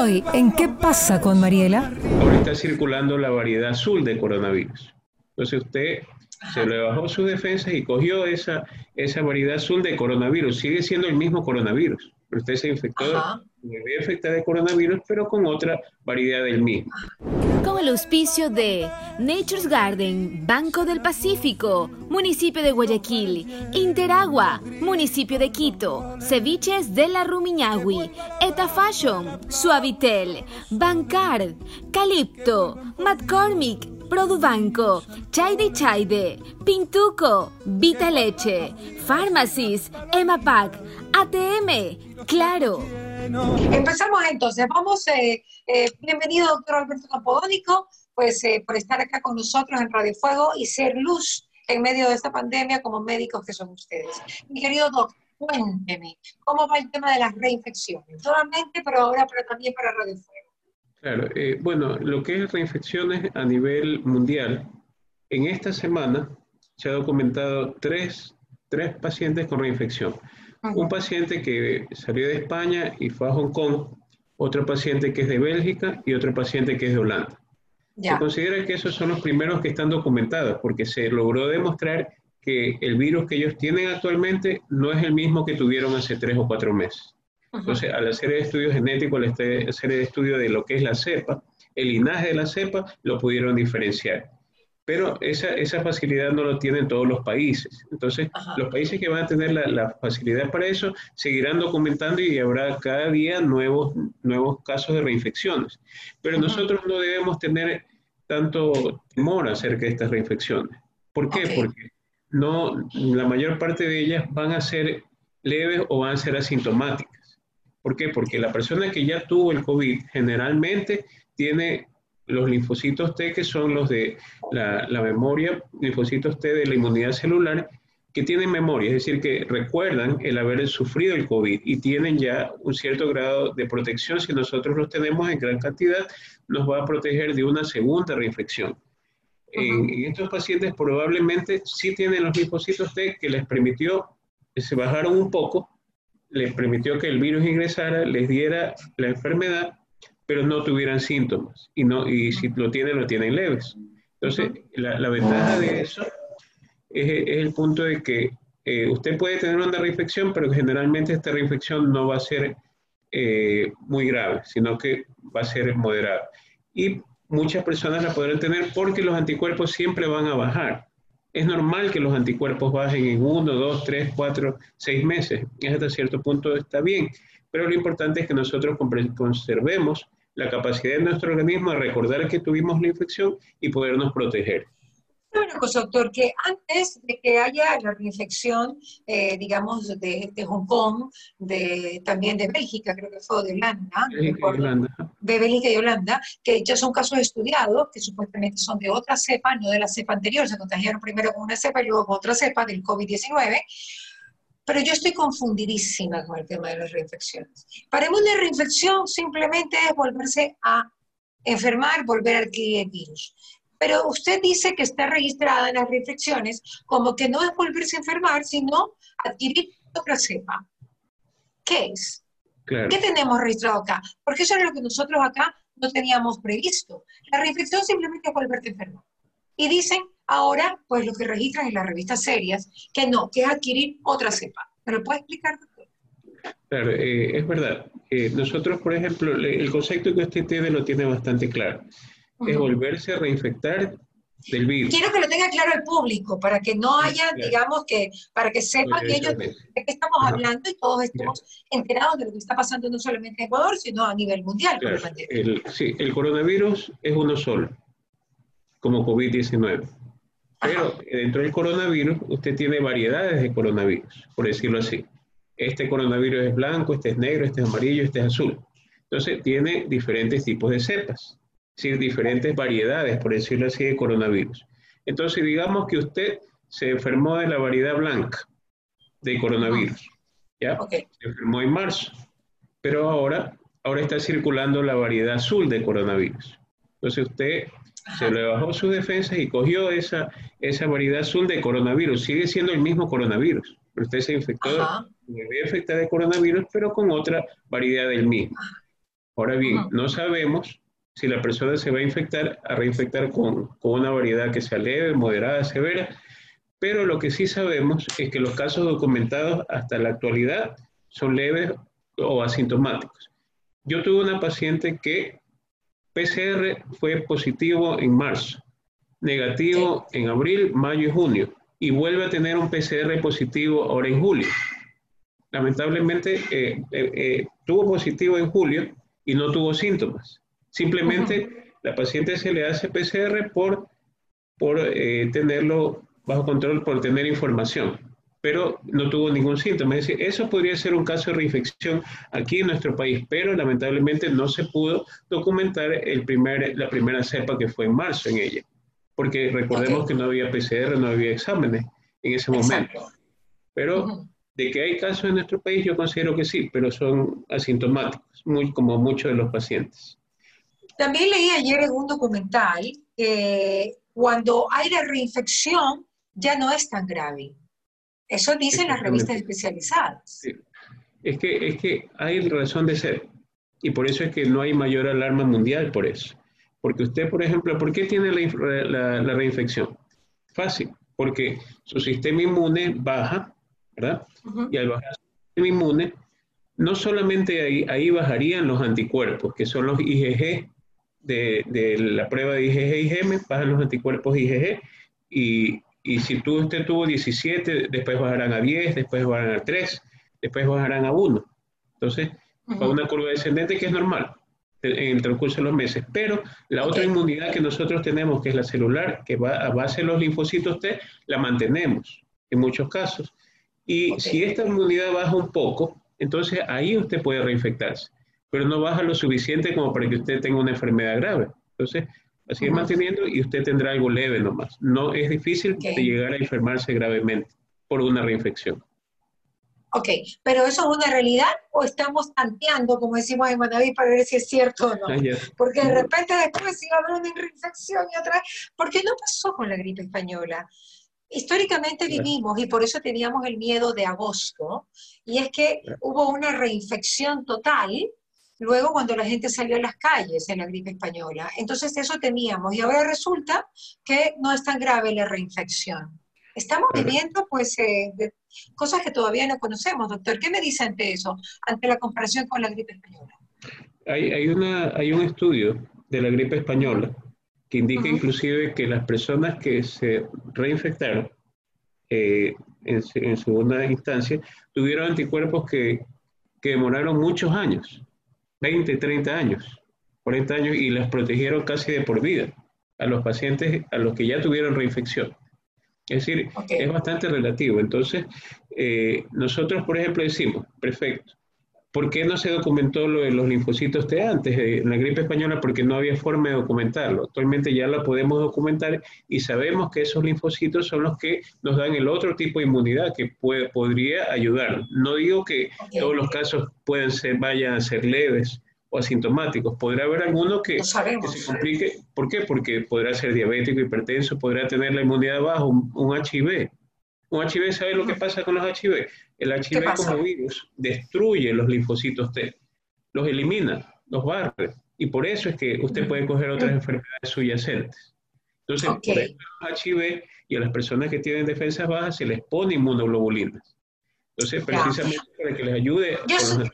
Hoy, ¿en qué pasa con Mariela? Ahora está circulando la variedad azul de coronavirus. Entonces usted se le bajó sus defensas y cogió esa, esa variedad azul de coronavirus. Sigue siendo el mismo coronavirus. Pero usted se infectó, debe infectar de coronavirus, pero con otra variedad del mismo. Con el auspicio de Nature's Garden, Banco del Pacífico, Municipio de Guayaquil, Interagua, Municipio de Quito, Ceviches de la Rumiñahui, Eta Fashion, Suavitel, Bancard, Calipto, McCormick, Produbanco, Chaide Chaide, Pintuco, Vita Leche, Pharmacies, Emapac, ATM, Claro. Empezamos entonces. Vamos, eh, eh, bienvenido doctor Alberto Campodónico, pues eh, por estar acá con nosotros en Radio Fuego y ser luz en medio de esta pandemia como médicos que son ustedes. Mi querido doctor, cuénteme, ¿cómo va el tema de las reinfecciones? Solamente, pero ahora pero también para Radio Fuego. Claro, eh, bueno, lo que es reinfecciones a nivel mundial, en esta semana se ha documentado tres, tres pacientes con reinfección. Un paciente que salió de España y fue a Hong Kong, otro paciente que es de Bélgica y otro paciente que es de Holanda. Se considera que esos son los primeros que están documentados porque se logró demostrar que el virus que ellos tienen actualmente no es el mismo que tuvieron hace tres o cuatro meses. Entonces, al hacer el estudio genético, al hacer el estudio de lo que es la cepa, el linaje de la cepa, lo pudieron diferenciar. Pero esa, esa facilidad no lo tienen todos los países. Entonces, los países que van a tener la, la, facilidad para eso seguirán documentando y habrá cada día nuevos, nuevos casos de reinfecciones. Pero nosotros no debemos tener tanto temor acerca de estas reinfecciones. ¿Por qué? Porque no, la mayor parte de ellas van a ser leves o van a ser asintomáticas. ¿Por qué? Porque la persona que ya tuvo el COVID generalmente tiene los linfocitos T, que son los de la, memoria, linfocitos T de la inmunidad celular, que tienen memoria, es decir, que recuerdan el haber sufrido el COVID y tienen ya un cierto grado de protección. Si nosotros los tenemos en gran cantidad, nos va a proteger de una segunda reinfección. en, en, estos pacientes probablemente sí tienen los linfocitos T que les permitió, se bajaron un poco, les permitió que el virus ingresara, les diera la enfermedad, pero no tuvieran síntomas. Y, no, y si lo tienen, lo tienen leves. Entonces, la, ventaja de eso es, el punto de que eh, usted puede tener una reinfección, pero generalmente esta reinfección no va a ser eh, muy grave, sino que va a ser moderada. Y muchas personas la podrán tener porque los anticuerpos siempre van a bajar. Es normal que los anticuerpos bajen en uno, dos, tres, cuatro, seis meses. Y hasta cierto punto está bien. Pero lo importante es que nosotros conservemos la capacidad de nuestro organismo de recordar que tuvimos la infección y podernos proteger. Una cosa, doctor, que antes de que haya la reinfección, eh, digamos, de, Hong Kong, de, también de Bélgica, creo que fue de Holanda, de Bélgica y Holanda, que ya son casos estudiados, que supuestamente son de otra cepa, no de la cepa anterior, se contagiaron primero con una cepa y luego con otra cepa del COVID-19, pero yo estoy confundidísima con el tema de las reinfecciones. Para mí una reinfección simplemente es volverse a enfermar, volver a adquirir el virus. Pero usted dice que está registrada en las reflexiones como que no es volverse a enfermar, sino adquirir otra cepa. ¿Qué es? ¿Qué tenemos registrado acá? Porque eso es lo que nosotros acá no teníamos previsto. La reflexión simplemente es volverte a enfermar. Y dicen ahora, pues lo que registran en las revistas serias, que no, que es adquirir otra cepa. ¿Me lo puede explicar? Claro, eh, es verdad. Eh, nosotros, por ejemplo, el concepto que usted tiene lo tiene bastante claro es volverse a reinfectar del virus. Quiero que lo tenga claro el público, para que no haya, digamos, que para que sepan ellos de qué estamos hablando y todos estemos enterados de lo que está pasando no solamente en Ecuador, sino a nivel mundial. el, sí, el coronavirus es uno solo, como COVID-19. Pero dentro del coronavirus usted tiene variedades de coronavirus, por decirlo así. Este coronavirus es blanco, este es negro, este es amarillo, este es azul. Entonces tiene diferentes tipos de cepas decir, diferentes variedades, por decirlo así, de coronavirus. Entonces, digamos que usted se enfermó de la variedad blanca de coronavirus, ¿ya? Se enfermó en marzo, pero ahora, ahora está circulando la variedad azul de coronavirus. Entonces, usted se le bajó sus defensas y cogió esa, esa variedad azul de coronavirus. Sigue siendo el mismo coronavirus, pero usted se infectó, se infectar de coronavirus, pero con otra variedad del mismo. Ahora bien, no sabemos si la persona se va a infectar, a reinfectar con, con una variedad que sea leve, moderada, severa, pero lo que sí sabemos es que los casos documentados hasta la actualidad son leves o asintomáticos. Yo tuve una paciente que PCR fue positivo en marzo, negativo en abril, mayo y junio, y vuelve a tener un PCR positivo ahora en julio. Lamentablemente eh, eh, eh, tuvo positivo en julio y no tuvo síntomas. Simplemente la paciente se le hace PCR por, por tenerlo bajo control, por tener información pero no tuvo ningún síntoma. Es decir, eso podría ser un caso de reinfección aquí en nuestro país, pero lamentablemente no se pudo documentar el primer, la primera cepa que fue en marzo en ella, porque recordemos que no había PCR, no había exámenes en ese momento. Pero de que hay casos en nuestro país, yo considero que sí, pero son asintomáticos, muy, como muchos de los pacientes. También leí ayer en un documental que cuando hay la reinfección ya no es tan grave eso dicen las revistas especializadas. Es, que, es que hay razón de ser. Y por eso es que no hay mayor alarma mundial por eso. Porque usted, por ejemplo, ¿por qué tiene la, la, reinfección? Fácil, porque su sistema inmune baja, ¿verdad? Y al bajar su sistema inmune, no solamente ahí, ahí bajarían los anticuerpos, que son los IgG de, de la prueba de IgG y IgM, bajan los anticuerpos IgG y y si tú, usted tuvo 17, después bajarán a 10, después bajarán a 3, después bajarán a 1. Entonces, va una curva descendente que es normal en el transcurso de los meses. Pero la otra inmunidad que nosotros tenemos, que es la celular, que va a base de los linfocitos T, la mantenemos en muchos casos. Y si esta inmunidad baja un poco, entonces ahí usted puede reinfectarse, pero no baja lo suficiente como para que usted tenga una enfermedad grave. Entonces, Así es manteniendo y usted tendrá algo leve nomás. No es difícil de llegar a enfermarse gravemente por una reinfección. Ok, pero eso es una realidad o estamos tanteando, como decimos en Manaví, para ver si es cierto o no. Ah, Porque de repente después sigue hablando de reinfección y otra vez. Porque no pasó con la gripe española. Históricamente vivimos y por eso teníamos el miedo de agosto, y es que hubo una reinfección total luego cuando la gente salió a las calles en la gripe española. Entonces eso teníamos y ahora resulta que no es tan grave la reinfección. Estamos viviendo pues eh, cosas que todavía no conocemos, doctor. ¿Qué me dice ante eso, ante la comparación con la gripe española? Hay, hay, una, hay un estudio de la gripe española que indica inclusive que las personas que se reinfectaron eh, en, en, segunda instancia tuvieron anticuerpos que, que demoraron muchos años. 20, 30 años, 40 años y las protegieron casi de por vida a los pacientes a los que ya tuvieron reinfección. Es decir, es bastante relativo. Entonces, eh, nosotros, por ejemplo, decimos, perfecto, ¿por qué no se documentó lo de los linfocitos T antes de la gripe española? Porque no había forma de documentarlo. Actualmente ya lo podemos documentar y sabemos que esos linfocitos son los que nos dan el otro tipo de inmunidad que puede, podría ayudar. No digo que todos los casos pueden ser, vayan a ser leves o asintomáticos. Podrá haber alguno que, se complique. ¿Por qué? Porque podrá ser diabético, hipertenso, podrá tener la inmunidad baja, un, un HIV. Un HIV, ¿sabe lo que pasa con los HIV? El HIV como virus destruye los linfocitos T, los elimina, los barre, y por eso es que usted puede coger otras enfermedades subyacentes. Entonces, por eso los HIV y a las personas que tienen defensas bajas se les pone inmunoglobulinas. Entonces, precisamente para que les ayude. Yo, soy,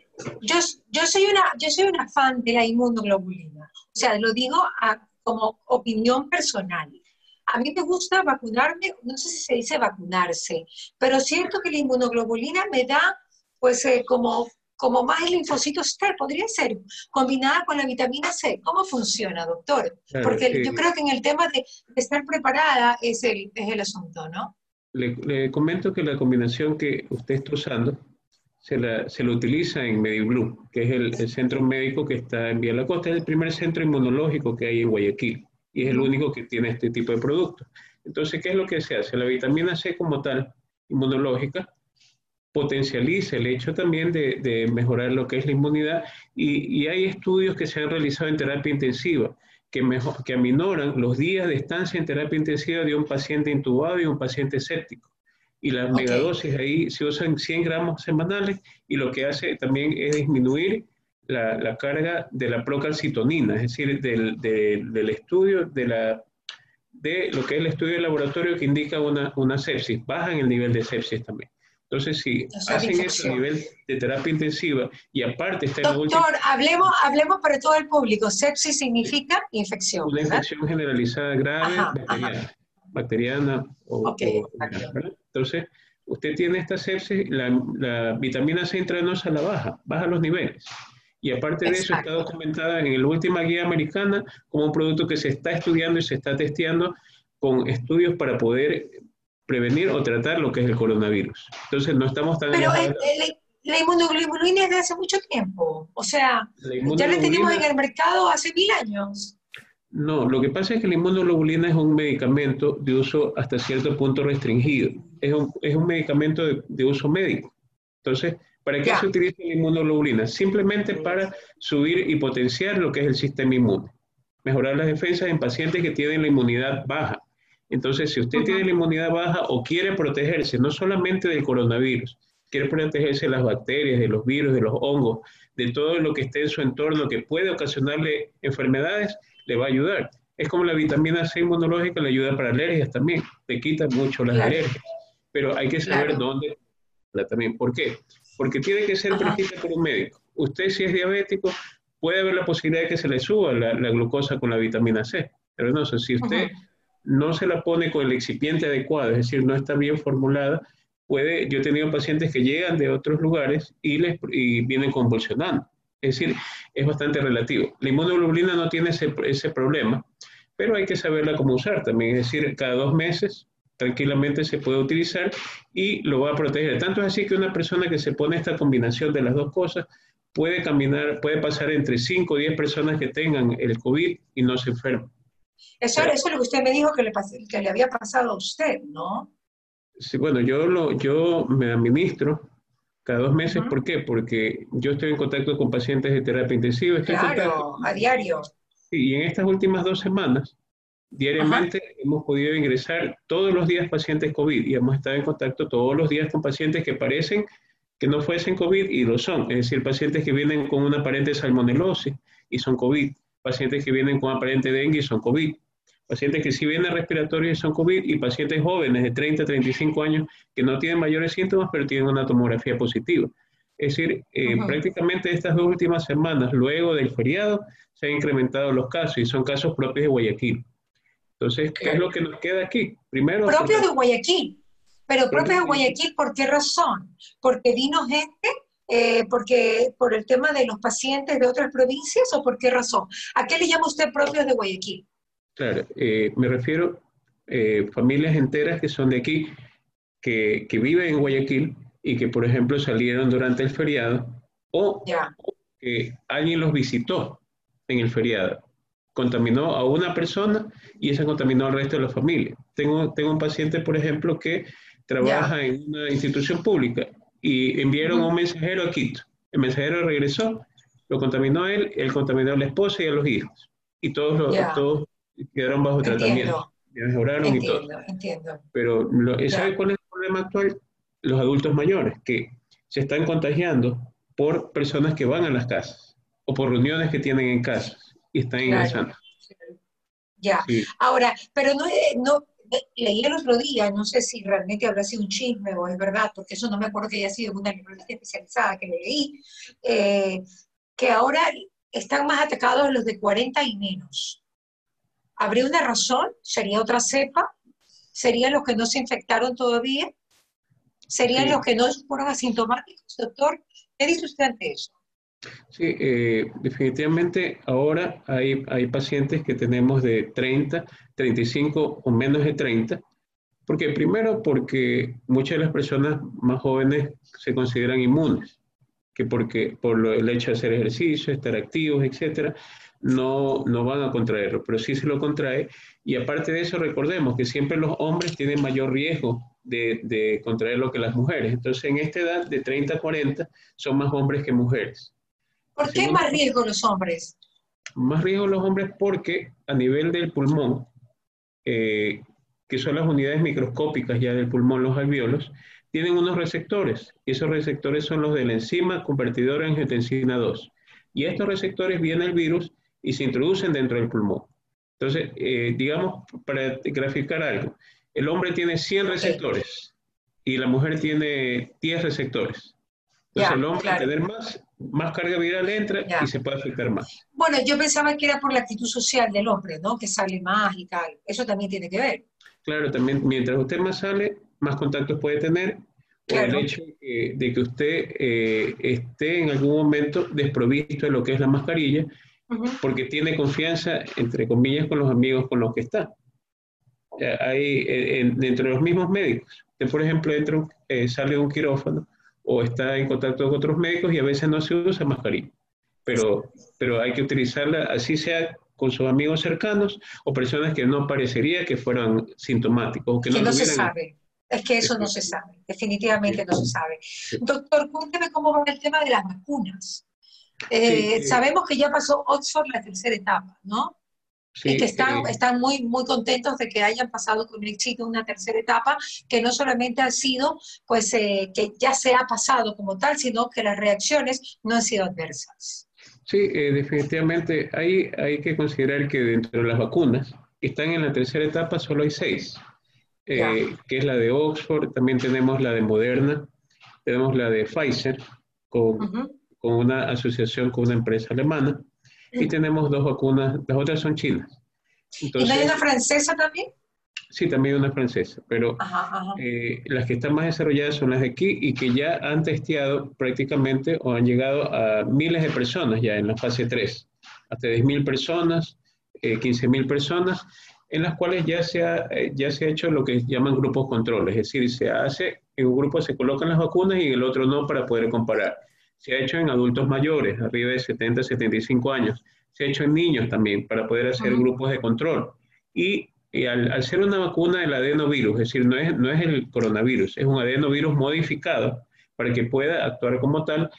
yo, soy una, yo soy una fan de la inmunoglobulina. O sea, lo digo como opinión personal. A mí me gusta vacunarme, no sé si se dice vacunarse, pero siento que la inmunoglobulina me da, pues, eh, como, como más linfocitos T, podría ser, combinada con la vitamina C. ¿Cómo funciona, doctor? Porque yo creo que en el tema de, estar preparada es el, es el asunto, ¿no? Le, comento que la combinación que usted está usando se la, se utiliza en MediBlue, que es el, el, centro médico que está en Vía La Costa, es el primer centro inmunológico que hay en Guayaquil y es el único que tiene este tipo de productos. Entonces, ¿qué es lo que se hace? La vitamina C como tal, inmunológica, potencializa el hecho también de, mejorar lo que es la inmunidad y, hay estudios que se han realizado en terapia intensiva que, mejor, que aminoran los días de estancia en terapia intensiva de un paciente intubado y un paciente séptico. Y las megadosis ahí se usan 100 gramos semanales y lo que hace también es disminuir la, carga de la procalcitonina, es decir, del, del, estudio de, la, de lo que es el estudio de laboratorio que indica una, una sepsis, bajan el nivel de sepsis también. Entonces, si hacen ese nivel de terapia intensiva y aparte está en Doctor, hablemos, hablemos para todo el público. Sepsis significa infección. Una infección generalizada grave, bacteriana, bacteriana o, Entonces, usted tiene esta sepsis, la, vitamina C intravenosa la baja, baja los niveles. Y aparte de eso, está documentada en la última guía americana como un producto que se está estudiando y se está testeando con estudios para poder prevenir o tratar lo que es el coronavirus. Entonces, no estamos tan... Pero la inmunoglobulina es de hace mucho tiempo. O sea, ya la tenemos en el mercado hace mil años. No, lo que pasa es que la inmunoglobulina es un medicamento de uso hasta cierto punto restringido. Es un, es un medicamento de, uso médico. Entonces, ¿para qué se utiliza la inmunoglobulina? Simplemente para subir y potenciar lo que es el sistema inmune. Mejorar las defensas en pacientes que tienen la inmunidad baja. Entonces, si usted tiene la inmunidad baja o quiere protegerse no solamente del coronavirus, quiere protegerse de las bacterias, de los virus, de los hongos, de todo lo que esté en su entorno que puede ocasionarle enfermedades, le va a ayudar. Es como la vitamina C inmunológica le ayuda para alergias también, le quita mucho las alergias, pero hay que saber dónde también. ¿Por qué? Porque tiene que ser prescrita por un médico. Usted si es diabético, puede haber la posibilidad de que se le suba la, glucosa con la vitamina C, pero no sé, si usted no se la pone con el excipiente adecuado, es decir, no está bien formulada, puede, yo he tenido pacientes que llegan de otros lugares y, les, y vienen convulsionando. Es decir, es bastante relativo. La inmunoglobulina no tiene ese, ese problema, pero hay que saberla cómo usar también. Es decir, cada dos meses tranquilamente se puede utilizar y lo va a proteger. Tanto es así que una persona que se pone esta combinación de las dos cosas puede caminar, puede pasar entre 5 o 10 personas que tengan el COVID y no se enferman. Eso, eso es lo que usted me dijo que le, que le había pasado a usted, ¿no? Sí, bueno, yo, lo, yo me administro cada dos meses, ¿por qué? Porque yo estoy en contacto con pacientes de terapia intensiva. Estoy claro, a diario. y en estas últimas dos semanas, diariamente hemos podido ingresar todos los días pacientes COVID y hemos estado en contacto todos los días con pacientes que parecen que no fuesen COVID y lo son. Es decir, pacientes que vienen con una aparente salmonelosis y son COVID. Pacientes que vienen con aparente dengue y son COVID pacientes que sí vienen respiratorios y son COVID y pacientes jóvenes de 30 a 35 años que no tienen mayores síntomas pero tienen una tomografía positiva. Es decir, eh, prácticamente estas dos últimas semanas, luego del feriado, se han incrementado los casos y son casos propios de Guayaquil. Entonces, ¿qué es lo que nos queda aquí? Primero... Propios de Guayaquil. Pero propios de Guayaquil, ¿por qué razón? Porque vino gente eh, porque por el tema de los pacientes de otras provincias o por qué razón? ¿A qué le llama usted propios de Guayaquil? Claro, eh, me refiero a eh, familias enteras que son de aquí, que, que, viven en Guayaquil y que, por ejemplo, salieron durante el feriado o, que alguien los visitó en el feriado. Contaminó a una persona y esa contaminó al resto de la familia. Tengo, tengo un paciente, por ejemplo, que trabaja en una institución pública y enviaron a un mensajero a Quito. El mensajero regresó, lo contaminó él, él contaminó a la esposa y a los hijos. Y todos, los, todos quedaron bajo tratamiento. Mejoraron y todo. Entiendo. Pero ¿sabe cuál es el problema actual? Los adultos mayores, que se están contagiando por personas que van a las casas o por reuniones que tienen en casas y están ingresando. Ya. Ahora, pero no, no, leí el otro día, no sé si realmente habrá sido un chisme o es verdad, porque eso no me acuerdo que haya sido una librería especializada que leí, eh, que ahora están más atacados los de 40 y menos. ¿Habría una razón? ¿Sería otra cepa? ¿Serían los que no se infectaron todavía? ¿Serían los que no fueron asintomáticos, doctor? ¿Qué dice usted ante eso? Sí, eh, definitivamente ahora hay, hay pacientes que tenemos de 30, 35 o menos de 30, porque primero porque muchas de las personas más jóvenes se consideran inmunes, que porque por el hecho de hacer ejercicio, estar activos, etcétera, no, no van a contraerlo, pero sí se lo contrae. Y aparte de eso, recordemos que siempre los hombres tienen mayor riesgo de, de contraerlo que las mujeres. Entonces, en esta edad de 30 a 40, son más hombres que mujeres. ¿Por qué más riesgo los hombres? Más riesgo los hombres porque a nivel del pulmón, eh, que son las unidades microscópicas ya del pulmón, los alveolos, tienen unos receptores, y esos receptores son los de la enzima convertidora en angiotensina 2. y estos receptores viene el virus y se introducen dentro del pulmón. Entonces, eh, digamos, para graficar algo, el hombre tiene 100 receptores y la mujer tiene 10 receptores. Entonces, el hombre, tener más, más carga viral entra y se puede afectar más. Bueno, yo pensaba que era por la actitud social del hombre, ¿no? Que sale más y tal. Eso también tiene que ver. Claro, también mientras usted más sale, más contactos puede tener. O el hecho de que, usted eh, esté en algún momento desprovisto de lo que es la mascarilla, porque tiene confianza, entre comillas, con los amigos con los que está. Hay, eh, dentro de los mismos médicos, que por ejemplo dentro, eh, sale de un quirófano o está en contacto con otros médicos y a veces no se usa mascarilla. Pero, pero hay que utilizarla, así sea con sus amigos cercanos o personas que no parecería que fueran sintomáticos. Que, no, se sabe. Es que eso no se sabe, definitivamente no se sabe. Doctor, cuénteme cómo va el tema de las vacunas. Eh, sabemos que ya pasó Oxford la tercera etapa, ¿no? Y que están, están muy, muy contentos de que hayan pasado con éxito una tercera etapa, que no solamente ha sido, pues, eh, que ya se ha pasado como tal, sino que las reacciones no han sido adversas. Sí, eh, definitivamente hay, hay que considerar que dentro de las vacunas que están en la tercera etapa solo hay seis, que es la de Oxford, también tenemos la de Moderna, tenemos la de Pfizer, con con una asociación con una empresa alemana y tenemos dos vacunas, las otras son chinas. ¿Y no hay una francesa también? Sí, también una francesa, pero eh, las que están más desarrolladas son las de aquí y que ya han testeado prácticamente o han llegado a miles de personas ya en la fase 3, hasta 10.000 personas, eh, 15.000 personas, en las cuales ya se, ha, eh, ya se ha hecho lo que llaman grupos control, es decir, se hace, en un grupo se colocan las vacunas y en el otro no para poder comparar. Se ha hecho en adultos mayores, arriba de 70, 75 años. Se ha hecho en niños también, para poder hacer grupos de control. Y, al, ser una vacuna del adenovirus, es decir, no es, no es el coronavirus, es un adenovirus modificado para que pueda actuar como tal,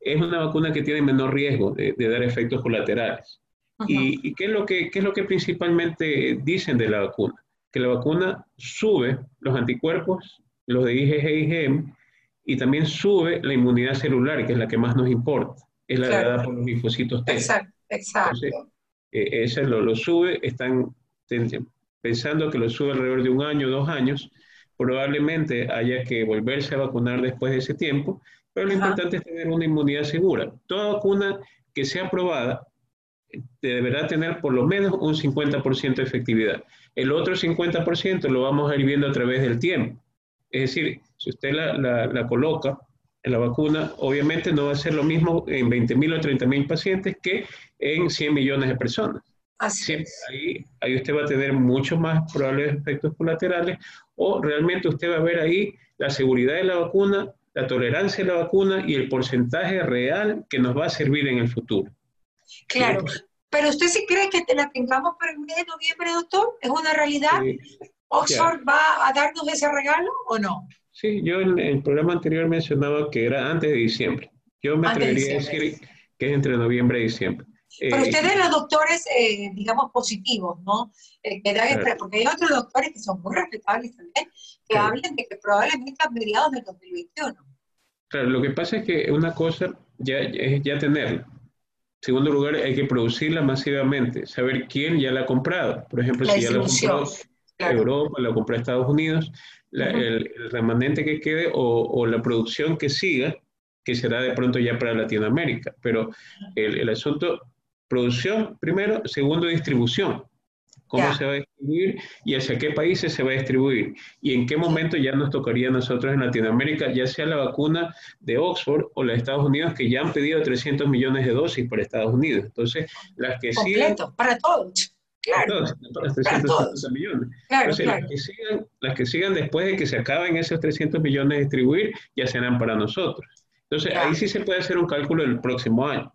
es una vacuna que tiene menor riesgo de, dar efectos colaterales. ¿Y, qué, es lo que, qué es lo que principalmente dicen de la vacuna? Que la vacuna sube los anticuerpos, los de IgG y IgM, y también sube la inmunidad celular, que es la que más nos importa, es la dada por los linfocitos T. Exacto, exacto. Eh, ese lo, lo, sube, están pensando que lo sube alrededor de un año, dos años, probablemente haya que volverse a vacunar después de ese tiempo, pero lo importante es tener una inmunidad segura. Toda vacuna que sea aprobada eh, deberá tener por lo menos un 50% de efectividad. El otro 50% lo vamos a ir viendo a través del tiempo. Es decir, si usted la, coloca en la vacuna, obviamente no va a ser lo mismo en 20.000 o 30.000 pacientes que en 100 millones de personas. Así. Ahí, ahí usted va a tener muchos más probables efectos colaterales o realmente usted va a ver ahí la seguridad de la vacuna, la tolerancia de la vacuna y el porcentaje real que nos va a servir en el futuro. Claro, pero usted sí cree que te la tengamos para el mes de noviembre, doctor, ¿es una realidad? ¿Oxford va a darnos ese regalo o no? Sí, yo en el programa anterior mencionaba que era antes de diciembre. Yo me atrevería a decir que es entre noviembre y diciembre. Pero eh, ustedes los doctores, eh, digamos, positivos, ¿no? Eh, porque hay otros doctores que son muy respetables también, que hablan de que probablemente a mediados del 2021. Claro, lo que pasa es que una cosa ya es ya tenerla. En segundo lugar, hay que producirla masivamente, saber quién ya la ha comprado. Por ejemplo, si ya la compró Europa, la compró Estados Unidos, el, remanente que quede o, la producción que siga, que será de pronto ya para Latinoamérica. Pero el, asunto, producción primero, segundo, distribución. Cómo se va a distribuir y hacia qué países se va a distribuir. Y en qué momento ya nos tocaría a nosotros en Latinoamérica, ya sea la vacuna de Oxford o la de Estados Unidos, que ya han pedido 300 millones de dosis para Estados Unidos. Entonces, las que Completo, para todos. Claro. millones. Las, que sigan, las que sigan después de que se acaben esos 300 millones de distribuir, ya serán para nosotros. Entonces, ahí sí se puede hacer un cálculo del próximo año.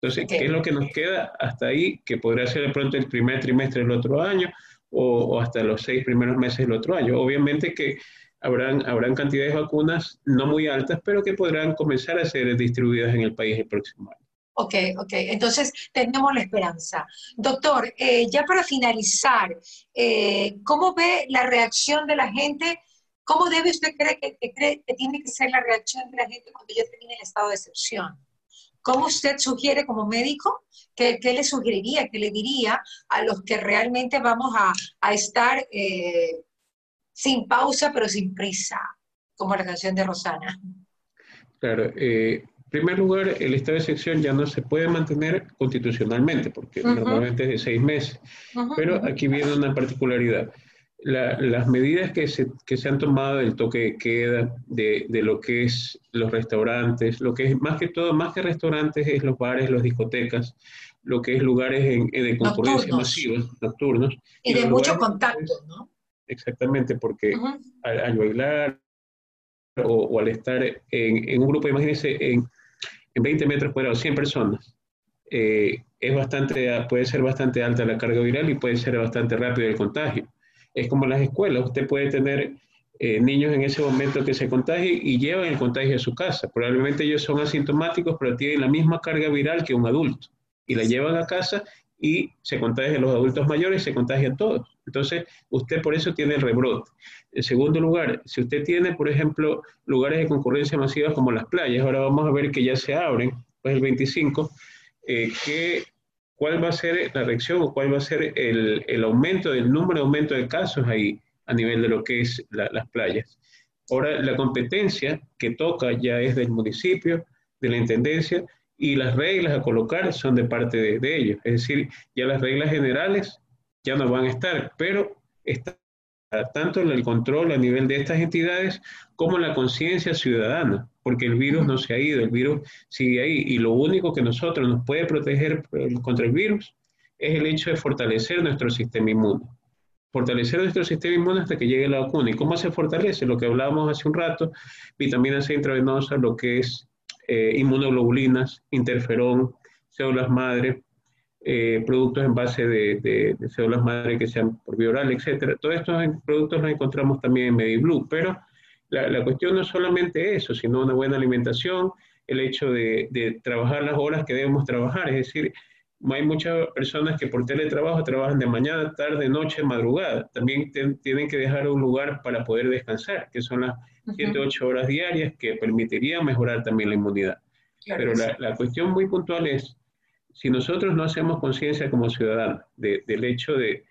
Entonces, ¿qué es lo que nos queda hasta ahí? Que podría ser de pronto el primer trimestre del otro año o, hasta los seis primeros meses del otro año. Obviamente que habrán, habrán cantidades de vacunas no muy altas, pero que podrán comenzar a ser distribuidas en el país el próximo año. Ok, ok. Entonces tenemos la esperanza. Doctor, eh, ya para finalizar, eh, ¿cómo ve la reacción de la gente? ¿Cómo debe usted creer que, tiene que ser la reacción de la gente cuando ya termine el estado de excepción? ¿Cómo usted sugiere como médico? ¿Qué, le sugeriría, qué le diría a los que realmente vamos a, estar eh, sin pausa pero sin prisa, como la canción de Rosana? Claro, eh, en primer lugar, el estado de excepción ya no se puede mantener constitucionalmente, porque normalmente es de seis meses. Pero aquí viene una particularidad. las medidas que se, que se, han tomado del toque de queda, de, de, lo que es los restaurantes, lo que es más que todo, más que restaurantes, es los bares, las discotecas, lo que es lugares en, de concurrencia masiva, nocturnos. Y, de mucho contacto, ¿no? Exactamente, porque al, bailar o, al estar en, en, un grupo, imagínense, en, en 20 metros cuadrados, 100 personas, eh, es bastante, puede ser bastante alta la carga viral y puede ser bastante rápido el contagio. Es como las escuelas, usted puede tener eh, niños en ese momento que se contagien y llevan el contagio a su casa. Probablemente ellos son asintomáticos, pero tienen la misma carga viral que un adulto y la llevan a casa y se contagian los adultos mayores se contagian todos. Entonces, usted por eso tiene el rebrote. En segundo lugar, si usted tiene, por ejemplo, lugares de concurrencia masiva como las playas, ahora vamos a ver que ya se abren, pues el 25, eh, ¿cuál va a ser la reacción o cuál va a ser el, aumento del número de aumento de casos ahí a nivel de lo que es las playas? Ahora, la competencia que toca ya es del municipio, de la intendencia, y las reglas a colocar son de parte de, ellos. Es decir, ya las reglas generales ya no van a estar, pero está tanto el control a nivel de estas entidades como la conciencia ciudadana, porque el virus no se ha ido, el virus sigue ahí y lo único que nosotros nos puede proteger eh, contra el virus es el hecho de fortalecer nuestro sistema inmune. Fortalecer nuestro sistema inmune hasta que llegue la vacuna. ¿Y cómo se fortalece? Lo que hablábamos hace un rato, vitamina C intravenosa, lo que es eh, inmunoglobulinas, interferón, células madre, eh, productos en base de, células madre que sean por vía oral, etc. Todos estos productos los encontramos también en MediBlue, pero la, cuestión no es solamente eso, sino una buena alimentación, el hecho de, trabajar las horas que debemos trabajar, es decir, hay muchas personas que por teletrabajo trabajan de mañana, tarde, noche, madrugada. También tienen que dejar un lugar para poder descansar, que son las 7, 8 horas diarias que permitirían mejorar también la inmunidad. Pero la, la, cuestión muy puntual es si nosotros no hacemos conciencia como ciudadanos del hecho de,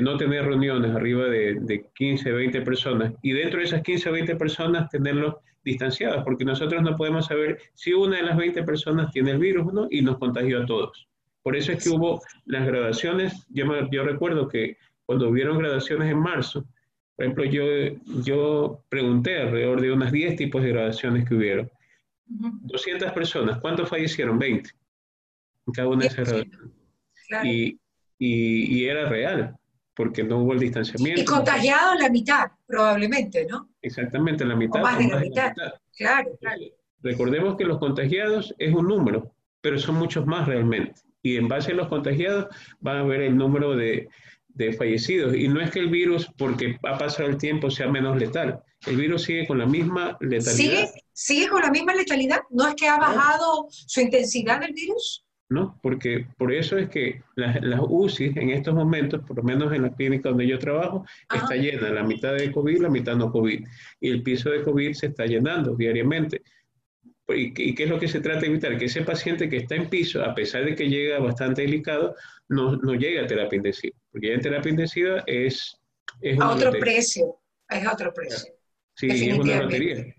no tener reuniones arriba de, de, 15, 20 personas y dentro de esas 15 o 20 personas tenerlos distanciados, porque nosotros no podemos saber si una de las 20 personas tiene el virus ¿no? y nos contagió a todos. Por eso es que hubo las graduaciones, yo, yo recuerdo que cuando hubieron graduaciones en marzo, por ejemplo, yo, yo pregunté alrededor de unas 10 tipos de graduaciones que hubieron. 200 personas, ¿cuántos fallecieron? 20 cada una de esas y, y, era real, porque no hubo el distanciamiento. Y contagiado la mitad, probablemente, ¿no? Exactamente, la mitad. más de la, mitad. Claro, claro. Recordemos que los contagiados es un número, pero son muchos más realmente. Y en base a los contagiados van a ver el número de, de fallecidos. Y no es que el virus, porque ha pasado el tiempo, sea menos letal. El virus sigue con la misma letalidad. ¿Sigue, sigue con la misma letalidad? ¿No es que ha bajado su intensidad del virus? ¿no? Porque por eso es que las, las UCI en estos momentos, por lo menos en la clínica donde yo trabajo, está llena, la mitad de COVID, la mitad no COVID. Y el piso de COVID se está llenando diariamente. ¿Y, qué es lo que se trata de evitar? Que ese paciente que está en piso, a pesar de que llega bastante delicado, no, no llegue a terapia intensiva. Porque ya en terapia intensiva es... es a otro precio, es a otro precio. Sí, es una lotería.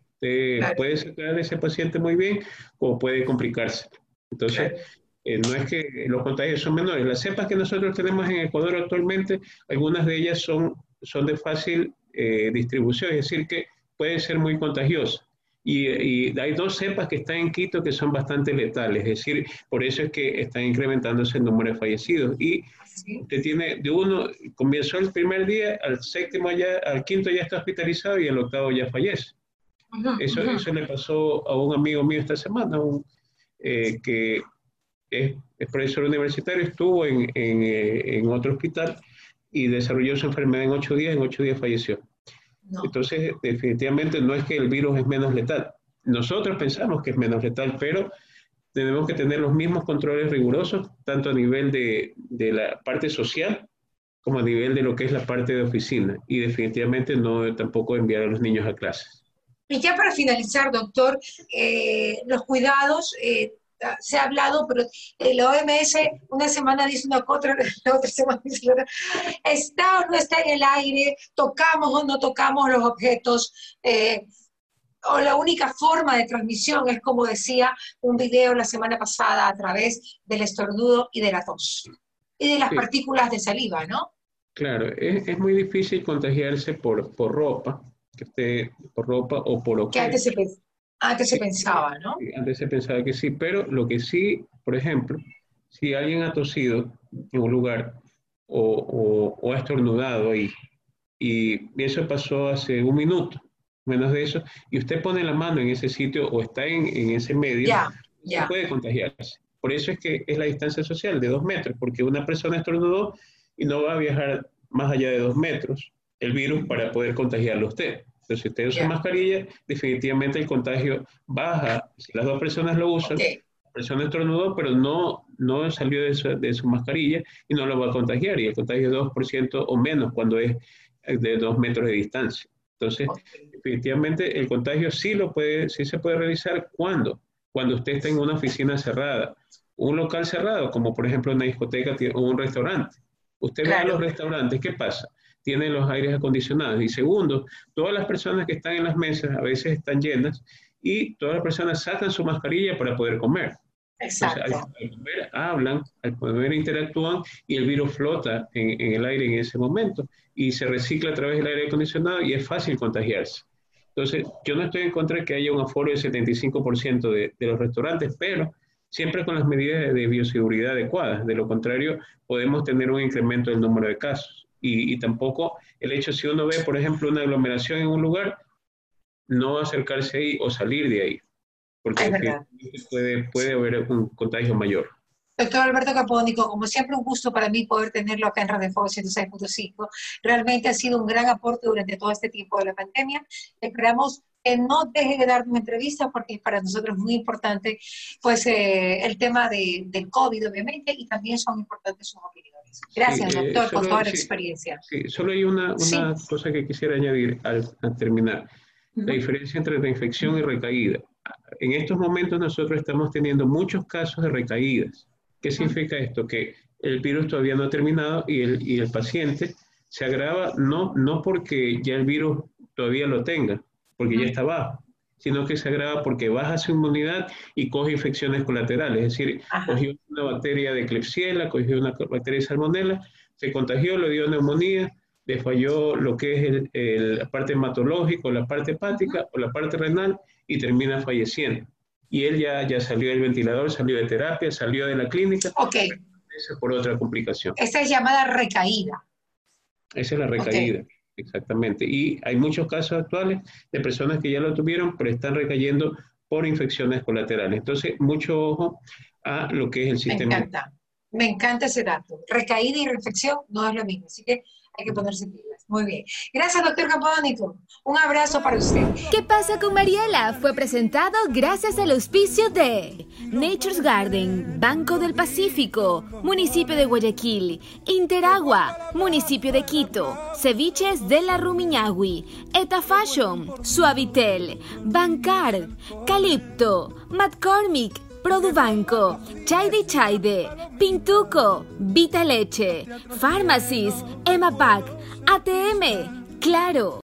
Puede sacar a ese paciente muy bien o puede complicarse. Entonces, eh, no es que los contagios son menores. Las cepas que nosotros tenemos en Ecuador actualmente, algunas de ellas son, son de fácil eh, distribución, es decir, que pueden ser muy contagiosas. Y, hay dos cepas que están en Quito que son bastante letales, es decir, por eso es que están incrementándose el número de fallecidos. Y usted tiene, de uno, comenzó el primer día, al séptimo ya, al quinto ya está hospitalizado y al octavo ya fallece. eso, eso le pasó a un amigo mío esta semana, un, eh, que es, profesor universitario, estuvo en, eh, en, otro hospital y desarrolló su enfermedad en ocho días, en ocho días falleció. Entonces, definitivamente no es que el virus es menos letal. Nosotros pensamos que es menos letal, pero tenemos que tener los mismos controles rigurosos, tanto a nivel de, de la parte social como a nivel de lo que es la parte de oficina. Y definitivamente no tampoco enviar a los niños a clases. Y ya para finalizar, doctor, eh, los cuidados, eh, se ha hablado, pero el OMS una semana dice una cosa, la otra semana dice la otra. ¿Está o no está en el aire? ¿Tocamos o no tocamos los objetos? Eh, o la única forma de transmisión es, como decía un video la semana pasada, a través del estornudo y de la tos y de las partículas de saliva, ¿no? Claro, es, es muy difícil contagiarse por, por ropa, que esté por ropa o por objetos. Que antes se, antes se pensaba, ¿no? Antes se pensaba que sí, pero lo que sí, por ejemplo, si alguien ha tosido en un lugar o, o, ha estornudado ahí, y eso pasó hace un minuto, menos de eso, y usted pone la mano en ese sitio o está en, en ese medio, ya, puede contagiarse. Por eso es que es la distancia social de dos metros, porque una persona estornudó y no va a viajar más allá de dos metros el virus para poder contagiarlo a usted. Entonces, si usted usa mascarilla, definitivamente el contagio baja. Si las dos personas lo usan, la persona estornudó, pero no, no salió de su, de su mascarilla y no lo va a contagiar. Y el contagio es 2% o menos cuando es de dos metros de distancia. Entonces, definitivamente el contagio sí lo puede, sí se puede realizar cuando, cuando usted está en una oficina cerrada, un local cerrado, como por ejemplo una discoteca o un restaurante. Usted ve a los restaurantes, ¿qué pasa? Tienen los aires acondicionados. Y segundo, todas las personas que están en las mesas a veces están llenas y todas las personas sacan su mascarilla para poder comer. Exacto. al, comer hablan, al comer interactúan y el virus flota en, el aire en ese momento y se recicla a través del aire acondicionado y es fácil contagiarse. Entonces, yo no estoy en contra de que haya un aforo del 75% de, de los restaurantes, pero siempre con las medidas de bioseguridad adecuadas. De lo contrario, podemos tener un incremento del número de casos. Y, tampoco el hecho, si uno ve, por ejemplo, una aglomeración en un lugar, no acercarse ahí o salir de ahí, porque puede, puede haber un contagio mayor. Doctor Alberto Capónico, como siempre un gusto para mí poder tenerlo acá en Radio Fuego 106.5. Realmente ha sido un gran aporte durante todo este tiempo de la pandemia. Esperamos que no deje de dar una entrevista porque para nosotros es muy importante pues eh, el tema de, del COVID obviamente y también son importantes sus opiniones. Gracias eh, doctor por toda la experiencia. Sí, solo hay una, una cosa que quisiera añadir al, terminar. La diferencia entre reinfección y recaída. En estos momentos nosotros estamos teniendo muchos casos de recaídas. ¿Qué significa esto? Que el virus todavía no ha terminado y el, y el paciente se agrava no, no porque ya el virus todavía lo tenga, porque ya está bajo, sino que se agrava porque baja su inmunidad y coge infecciones colaterales. Es decir, cogió una bacteria de Klebsiella, cogió una bacteria de Salmonella, se contagió, le dio neumonía, le falló lo que es el, la parte hematológica, la parte hepática o la parte renal y termina falleciendo. Y él ya, ya salió del ventilador, salió de terapia, salió de la clínica. Ok. Por otra complicación. Esa es llamada recaída. Esa es la recaída. Exactamente. Y hay muchos casos actuales de personas que ya lo tuvieron, pero están recayendo por infecciones colaterales. Entonces, mucho ojo a lo que es el sistema. Me encanta, me encanta ese dato. Recaída y reflexión no es lo mismo, así que hay que ponerse pilas. Muy bien. Gracias, doctor Campónico. Un abrazo para usted. ¿Qué pasa con Mariela? Fue presentado gracias al auspicio de Nature's Garden, Banco del Pacífico, Municipio de Guayaquil, Interagua, Municipio de Quito, Ceviches de la Rumiñahui, Eta Fashion, Suavitel, Bancar, Calipto, McCormick, Produbanco, Chaide Chaide, Pintuco, Vita Leche, Pharmacies, Emapac, ATM, Claro.